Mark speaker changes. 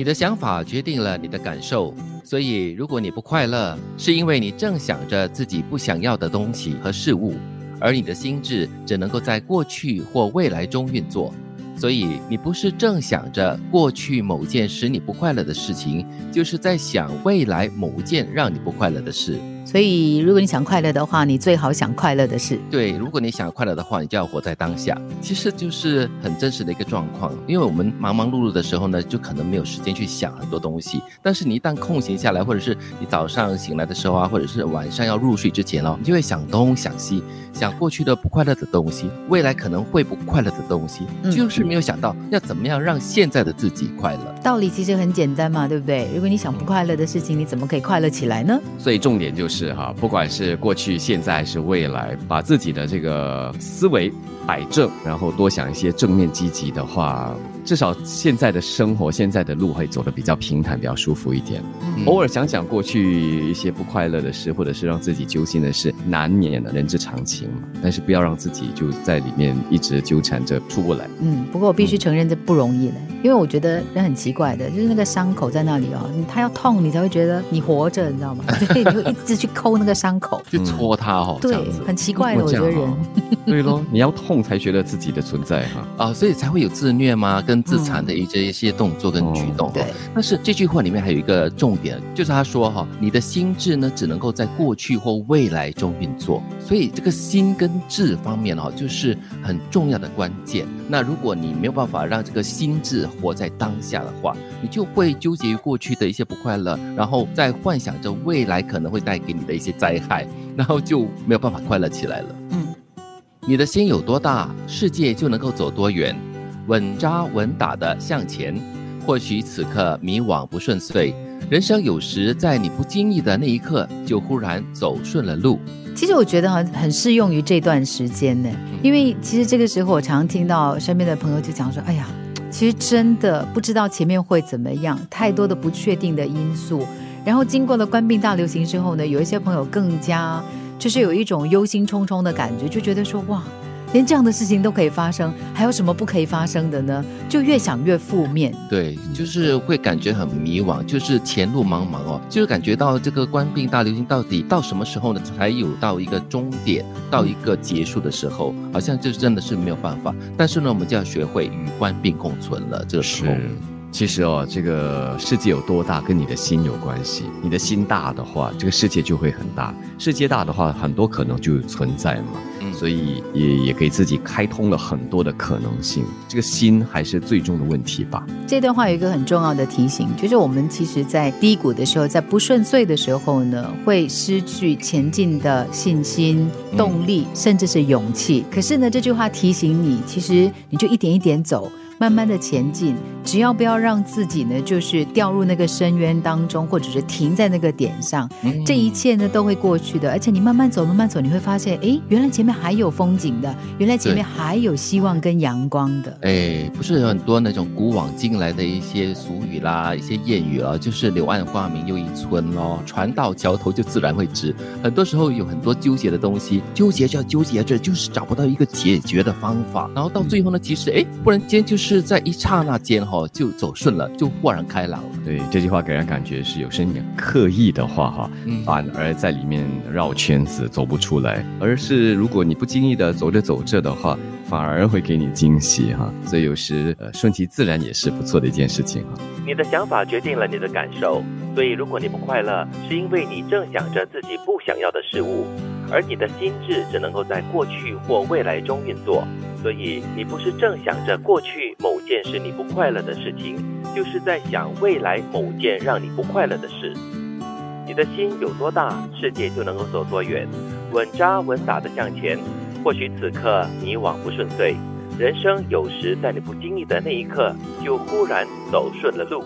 Speaker 1: 你的想法决定了你的感受，所以如果你不快乐，是因为你正想着自己不想要的东西和事物，而你的心智只能够在过去或未来中运作。所以你不是正想着过去某件使你不快乐的事情，就是在想未来某件让你不快乐的事。
Speaker 2: 所以，如果你想快乐的话，你最好想快乐的事。
Speaker 1: 对，如果你想快乐的话，你就要活在当下。其实就是很真实的一个状况。因为我们忙忙碌碌的时候呢，就可能没有时间去想很多东西。但是你一旦空闲下来，或者是你早上醒来的时候啊，或者是晚上要入睡之前哦，你就会想东想西，想过去的不快乐的东西，未来可能会不快乐的东西，就是没有想到要怎么样让现在的自己快乐。
Speaker 2: 道理其实很简单嘛，对不对？如果你想不快乐的事情，你怎么可以快乐起来呢？
Speaker 3: 所以重点就是。是哈，不管是过去、现在还是未来，把自己的这个思维摆正，然后多想一些正面积极的话。至少现在的生活，现在的路会走得比较平坦，比较舒服一点。偶尔想想过去一些不快乐的事，或者是让自己揪心的事，难免的，人之常情嘛。但是不要让自己就在里面一直纠缠着出不来。
Speaker 2: 嗯，不过我必须承认这不容易嘞，因为我觉得人很奇怪的，就是那个伤口在那里哦，他要痛你才会觉得你活着，你知道吗？所以，你会一直去抠那个伤口，
Speaker 1: 去戳它哦。
Speaker 2: 对，很奇怪的，我觉得人。
Speaker 3: 对咯，你要痛才觉得自己的存在哈
Speaker 1: 啊，所以才会有自虐吗？跟自残的一这一些动作跟举动。
Speaker 2: 对，
Speaker 1: 但是这句话里面还有一个重点，就是他说哈，你的心智呢只能够在过去或未来中运作，所以这个心跟智方面哈，就是很重要的关键。那如果你没有办法让这个心智活在当下的话，你就会纠结于过去的一些不快乐，然后再幻想着未来可能会带给你的一些灾害，然后就没有办法快乐起来了。嗯，你的心有多大，世界就能够走多远。稳扎稳打的向前，或许此刻迷惘不顺遂，人生有时在你不经意的那一刻，就忽然走顺了路。
Speaker 2: 其实我觉得很很适用于这段时间呢，因为其实这个时候我常听到身边的朋友就讲说：“哎呀，其实真的不知道前面会怎么样，太多的不确定的因素。”然后经过了官病大流行之后呢，有一些朋友更加就是有一种忧心忡忡的感觉，就觉得说：“哇。”连这样的事情都可以发生，还有什么不可以发生的呢？就越想越负面。
Speaker 1: 对，就是会感觉很迷惘，就是前路茫茫哦，就是感觉到这个官病大流行到底到什么时候呢？才有到一个终点，到一个结束的时候，好像就真的是没有办法。但是呢，我们就要学会与官病共存了。这个时候。
Speaker 3: 其实哦，这个世界有多大，跟你的心有关系。你的心大的话，这个世界就会很大；世界大的话，很多可能就存在嘛。嗯，所以也也给自己开通了很多的可能性。这个心还是最终的问题吧。
Speaker 2: 这段话有一个很重要的提醒，就是我们其实，在低谷的时候，在不顺遂的时候呢，会失去前进的信心、动力，甚至是勇气。可是呢，这句话提醒你，其实你就一点一点走。慢慢的前进，只要不要让自己呢，就是掉入那个深渊当中，或者是停在那个点上，这一切呢都会过去的。而且你慢慢走，慢慢走，你会发现，哎，原来前面还有风景的，原来前面还有希望跟阳光的。
Speaker 1: 哎，不是有很多那种古往今来的一些俗语啦，一些谚语啊，就是柳暗花明又一村咯，船到桥头就自然会直。很多时候有很多纠结的东西，纠结就要纠结着，就是找不到一个解决的方法，然后到最后呢，其实哎，忽然间就是。是在一刹那间哈就走顺了，就豁然开朗了。
Speaker 3: 对这句话给人感觉是有深点刻意的话哈，反而在里面绕圈子走不出来。而是如果你不经意的走着走着的话，反而会给你惊喜哈。所以有时呃顺其自然也是不错的一件事情哈。
Speaker 4: 你的想法决定了你的感受，所以如果你不快乐，是因为你正想着自己不想要的事物，而你的心智只能够在过去或未来中运作。所以你不是正想着过去某件使你不快乐的事情，就是在想未来某件让你不快乐的事。你的心有多大，世界就能够走多远。稳扎稳打的向前，或许此刻你往不顺遂，人生有时在你不经意的那一刻，就忽然走顺了路。